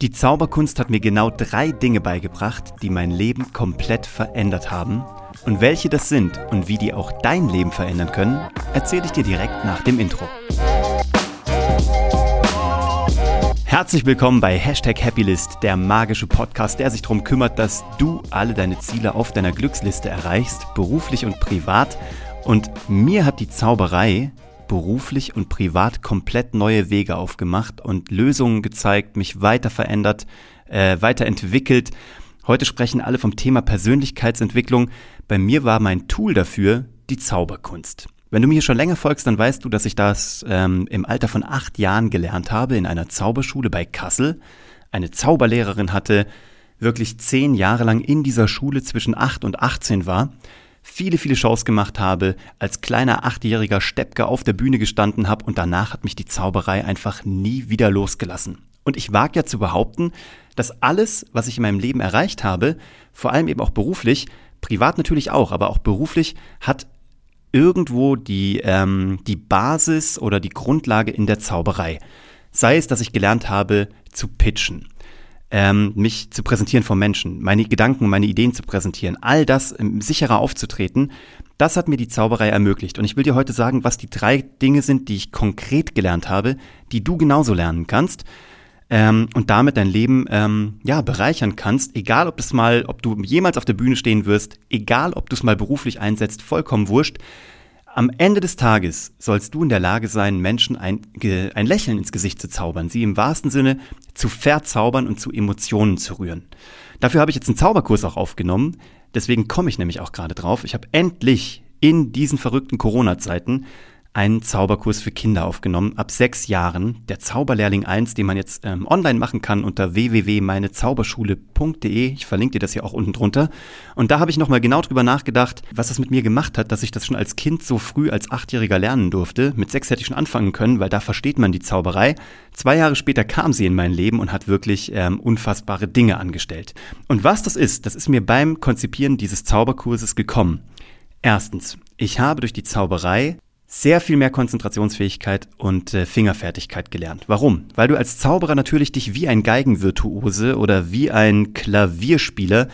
Die Zauberkunst hat mir genau drei Dinge beigebracht, die mein Leben komplett verändert haben. Und welche das sind und wie die auch dein Leben verändern können, erzähle ich dir direkt nach dem Intro. Herzlich willkommen bei Hashtag Happylist, der magische Podcast, der sich darum kümmert, dass du alle deine Ziele auf deiner Glücksliste erreichst, beruflich und privat. Und mir hat die Zauberei beruflich und privat komplett neue Wege aufgemacht und Lösungen gezeigt, mich weiter verändert, äh, weiterentwickelt. Heute sprechen alle vom Thema Persönlichkeitsentwicklung. Bei mir war mein Tool dafür die Zauberkunst. Wenn du mir schon länger folgst, dann weißt du, dass ich das ähm, im Alter von acht Jahren gelernt habe in einer Zauberschule bei Kassel. Eine Zauberlehrerin hatte, wirklich zehn Jahre lang in dieser Schule zwischen acht und 18 war viele, viele Shows gemacht habe, als kleiner achtjähriger Steppke auf der Bühne gestanden habe und danach hat mich die Zauberei einfach nie wieder losgelassen. Und ich wage ja zu behaupten, dass alles, was ich in meinem Leben erreicht habe, vor allem eben auch beruflich, privat natürlich auch, aber auch beruflich, hat irgendwo die, ähm, die Basis oder die Grundlage in der Zauberei. Sei es, dass ich gelernt habe zu pitchen ähm, mich zu präsentieren vor Menschen, meine Gedanken, meine Ideen zu präsentieren, all das ähm, sicherer aufzutreten, das hat mir die Zauberei ermöglicht. Und ich will dir heute sagen, was die drei Dinge sind, die ich konkret gelernt habe, die du genauso lernen kannst ähm, und damit dein Leben ähm, ja bereichern kannst, egal ob das mal, ob du jemals auf der Bühne stehen wirst, egal ob du es mal beruflich einsetzt, vollkommen wurscht. Am Ende des Tages sollst du in der Lage sein, Menschen ein, ein Lächeln ins Gesicht zu zaubern, sie im wahrsten Sinne zu verzaubern und zu Emotionen zu rühren. Dafür habe ich jetzt einen Zauberkurs auch aufgenommen, deswegen komme ich nämlich auch gerade drauf. Ich habe endlich in diesen verrückten Corona-Zeiten einen Zauberkurs für Kinder aufgenommen, ab sechs Jahren, der Zauberlehrling 1, den man jetzt ähm, online machen kann unter www.meinezauberschule.de. Ich verlinke dir das hier auch unten drunter. Und da habe ich nochmal genau drüber nachgedacht, was das mit mir gemacht hat, dass ich das schon als Kind so früh als Achtjähriger lernen durfte. Mit sechs hätte ich schon anfangen können, weil da versteht man die Zauberei. Zwei Jahre später kam sie in mein Leben und hat wirklich ähm, unfassbare Dinge angestellt. Und was das ist, das ist mir beim Konzipieren dieses Zauberkurses gekommen. Erstens, ich habe durch die Zauberei sehr viel mehr Konzentrationsfähigkeit und äh, Fingerfertigkeit gelernt. Warum? Weil du als Zauberer natürlich dich wie ein Geigenvirtuose oder wie ein Klavierspieler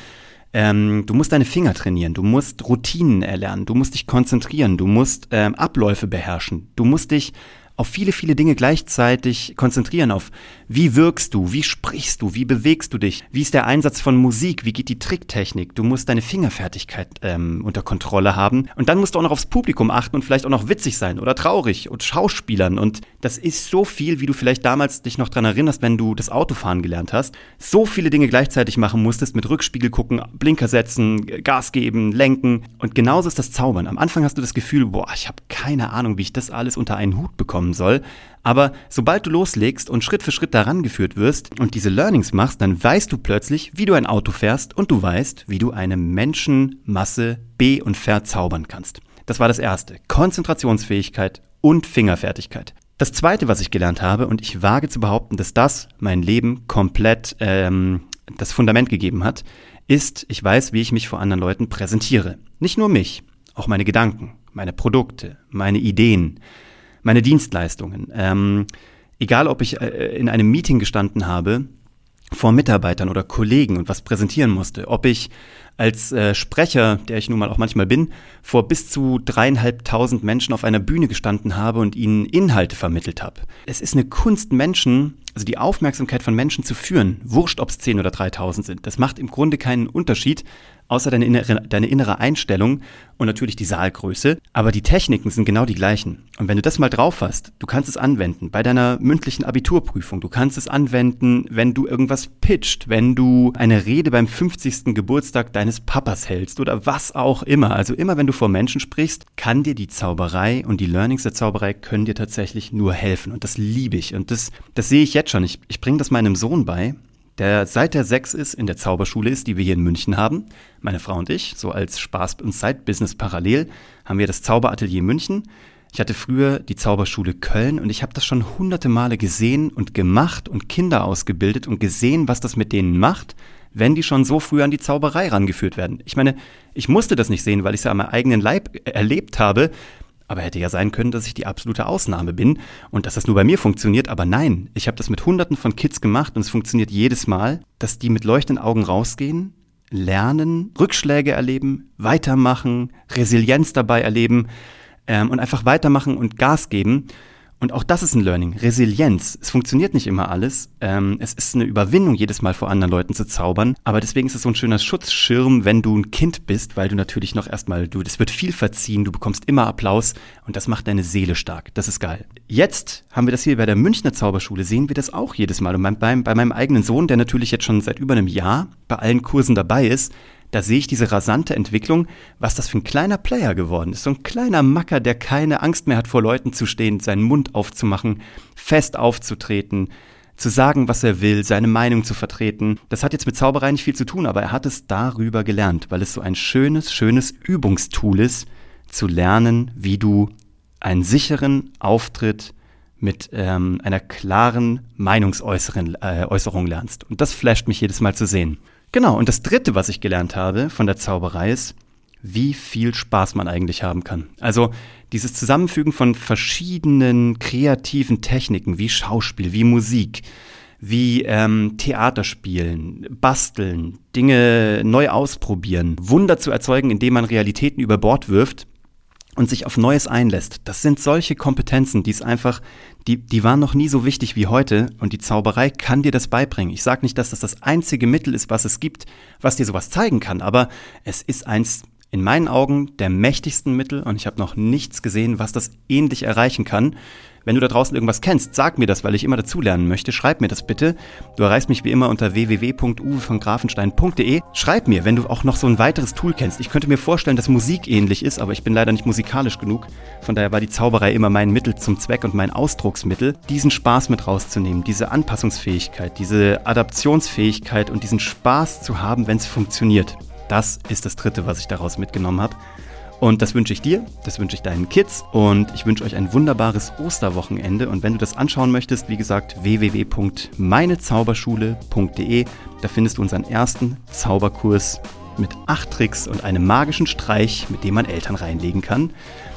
ähm, du musst deine Finger trainieren, du musst Routinen erlernen, du musst dich konzentrieren, du musst ähm, Abläufe beherrschen, du musst dich auf viele, viele Dinge gleichzeitig konzentrieren, auf wie wirkst du, wie sprichst du, wie bewegst du dich, wie ist der Einsatz von Musik, wie geht die Tricktechnik. Du musst deine Fingerfertigkeit ähm, unter Kontrolle haben und dann musst du auch noch aufs Publikum achten und vielleicht auch noch witzig sein oder traurig und Schauspielern und das ist so viel, wie du vielleicht damals dich noch dran erinnerst, wenn du das Autofahren gelernt hast. So viele Dinge gleichzeitig machen musstest, mit Rückspiegel gucken, Blinker setzen, Gas geben, lenken und genauso ist das Zaubern. Am Anfang hast du das Gefühl, boah, ich habe keine Ahnung, wie ich das alles unter einen Hut bekomme kommen soll. Aber sobald du loslegst und Schritt für Schritt daran geführt wirst und diese Learnings machst, dann weißt du plötzlich, wie du ein Auto fährst und du weißt, wie du eine Menschenmasse be- und verzaubern kannst. Das war das erste. Konzentrationsfähigkeit und Fingerfertigkeit. Das zweite, was ich gelernt habe, und ich wage zu behaupten, dass das mein Leben komplett ähm, das Fundament gegeben hat, ist, ich weiß, wie ich mich vor anderen Leuten präsentiere. Nicht nur mich, auch meine Gedanken, meine Produkte, meine Ideen, meine Dienstleistungen. Ähm, egal, ob ich äh, in einem Meeting gestanden habe vor Mitarbeitern oder Kollegen und was präsentieren musste, ob ich als äh, Sprecher, der ich nun mal auch manchmal bin, vor bis zu dreieinhalbtausend Menschen auf einer Bühne gestanden habe und ihnen Inhalte vermittelt habe. Es ist eine Kunst, Menschen, also die Aufmerksamkeit von Menschen zu führen. Wurscht, ob es zehn oder dreitausend sind. Das macht im Grunde keinen Unterschied, außer deine innere, deine innere Einstellung und natürlich die Saalgröße. Aber die Techniken sind genau die gleichen. Und wenn du das mal drauf hast, du kannst es anwenden bei deiner mündlichen Abiturprüfung. Du kannst es anwenden, wenn du irgendwas pitcht, wenn du eine Rede beim 50. Geburtstag deines Papas hältst oder was auch immer. Also immer wenn du vor Menschen sprichst, kann dir die Zauberei und die Learnings der Zauberei können dir tatsächlich nur helfen. Und das liebe ich. Und das, das sehe ich jetzt schon. Ich, ich bringe das meinem Sohn bei der seit der sechs ist, in der Zauberschule ist, die wir hier in München haben. Meine Frau und ich, so als Spaß- und Side-Business parallel, haben wir das Zauberatelier München. Ich hatte früher die Zauberschule Köln und ich habe das schon hunderte Male gesehen und gemacht und Kinder ausgebildet und gesehen, was das mit denen macht, wenn die schon so früh an die Zauberei rangeführt werden. Ich meine, ich musste das nicht sehen, weil ich es ja am eigenen Leib erlebt habe, Aber hätte ja sein können, dass ich die absolute Ausnahme bin und dass das nur bei mir funktioniert. Aber nein, ich habe das mit Hunderten von Kids gemacht und es funktioniert jedes Mal, dass die mit leuchtenden Augen rausgehen, lernen, Rückschläge erleben, weitermachen, Resilienz dabei erleben ähm, und einfach weitermachen und Gas geben. Und auch das ist ein Learning. Resilienz. Es funktioniert nicht immer alles. Ähm, es ist eine Überwindung, jedes Mal vor anderen Leuten zu zaubern. Aber deswegen ist es so ein schöner Schutzschirm, wenn du ein Kind bist, weil du natürlich noch erstmal, du, das wird viel verziehen, du bekommst immer Applaus und das macht deine Seele stark. Das ist geil. Jetzt haben wir das hier bei der Münchner Zauberschule, sehen wir das auch jedes Mal. Und bei, bei, bei meinem eigenen Sohn, der natürlich jetzt schon seit über einem Jahr bei allen Kursen dabei ist, da sehe ich diese rasante Entwicklung, was das für ein kleiner Player geworden ist. So ein kleiner Macker, der keine Angst mehr hat, vor Leuten zu stehen, seinen Mund aufzumachen, fest aufzutreten, zu sagen, was er will, seine Meinung zu vertreten. Das hat jetzt mit Zauberei nicht viel zu tun, aber er hat es darüber gelernt, weil es so ein schönes, schönes Übungstool ist, zu lernen, wie du einen sicheren Auftritt mit ähm, einer klaren Meinungsäußerung äh, lernst. Und das flasht mich jedes Mal zu sehen. Genau, und das Dritte, was ich gelernt habe von der Zauberei ist, wie viel Spaß man eigentlich haben kann. Also dieses Zusammenfügen von verschiedenen kreativen Techniken wie Schauspiel, wie Musik, wie ähm, Theaterspielen, basteln, Dinge neu ausprobieren, Wunder zu erzeugen, indem man Realitäten über Bord wirft, und sich auf Neues einlässt. Das sind solche Kompetenzen, die es einfach, die, die waren noch nie so wichtig wie heute und die Zauberei kann dir das beibringen. Ich sage nicht, dass das das einzige Mittel ist, was es gibt, was dir sowas zeigen kann, aber es ist eins in meinen Augen der mächtigsten Mittel und ich habe noch nichts gesehen, was das ähnlich erreichen kann. Wenn du da draußen irgendwas kennst, sag mir das, weil ich immer dazulernen möchte. Schreib mir das bitte. Du erreichst mich wie immer unter www.uwevongrafenstein.de. Schreib mir, wenn du auch noch so ein weiteres Tool kennst. Ich könnte mir vorstellen, dass Musik ähnlich ist, aber ich bin leider nicht musikalisch genug. Von daher war die Zauberei immer mein Mittel zum Zweck und mein Ausdrucksmittel, diesen Spaß mit rauszunehmen, diese Anpassungsfähigkeit, diese Adaptionsfähigkeit und diesen Spaß zu haben, wenn es funktioniert. Das ist das Dritte, was ich daraus mitgenommen habe. Und das wünsche ich dir, das wünsche ich deinen Kids und ich wünsche euch ein wunderbares Osterwochenende. Und wenn du das anschauen möchtest, wie gesagt, www.meinezauberschule.de. Da findest du unseren ersten Zauberkurs mit acht Tricks und einem magischen Streich, mit dem man Eltern reinlegen kann.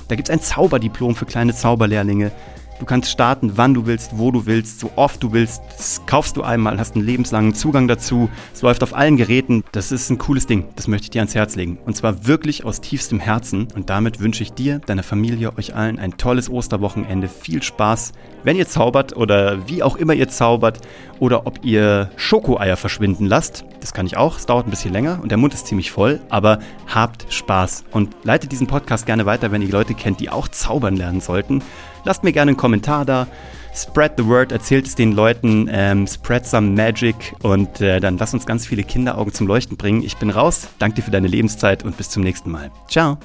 Da gibt es ein Zauberdiplom für kleine Zauberlehrlinge. Du kannst starten, wann du willst, wo du willst, so oft du willst. Das kaufst du einmal, hast einen lebenslangen Zugang dazu. Es läuft auf allen Geräten. Das ist ein cooles Ding. Das möchte ich dir ans Herz legen. Und zwar wirklich aus tiefstem Herzen. Und damit wünsche ich dir, deiner Familie, euch allen ein tolles Osterwochenende. Viel Spaß, wenn ihr zaubert oder wie auch immer ihr zaubert. Oder ob ihr Schokoeier verschwinden lasst. Das kann ich auch. Es dauert ein bisschen länger und der Mund ist ziemlich voll. Aber habt Spaß und leitet diesen Podcast gerne weiter, wenn ihr Leute kennt, die auch zaubern lernen sollten. Lasst mir gerne einen Kommentar da. Spread the word, erzählt es den Leuten, ähm, spread some magic und äh, dann lass uns ganz viele Kinderaugen zum Leuchten bringen. Ich bin raus, danke dir für deine Lebenszeit und bis zum nächsten Mal. Ciao.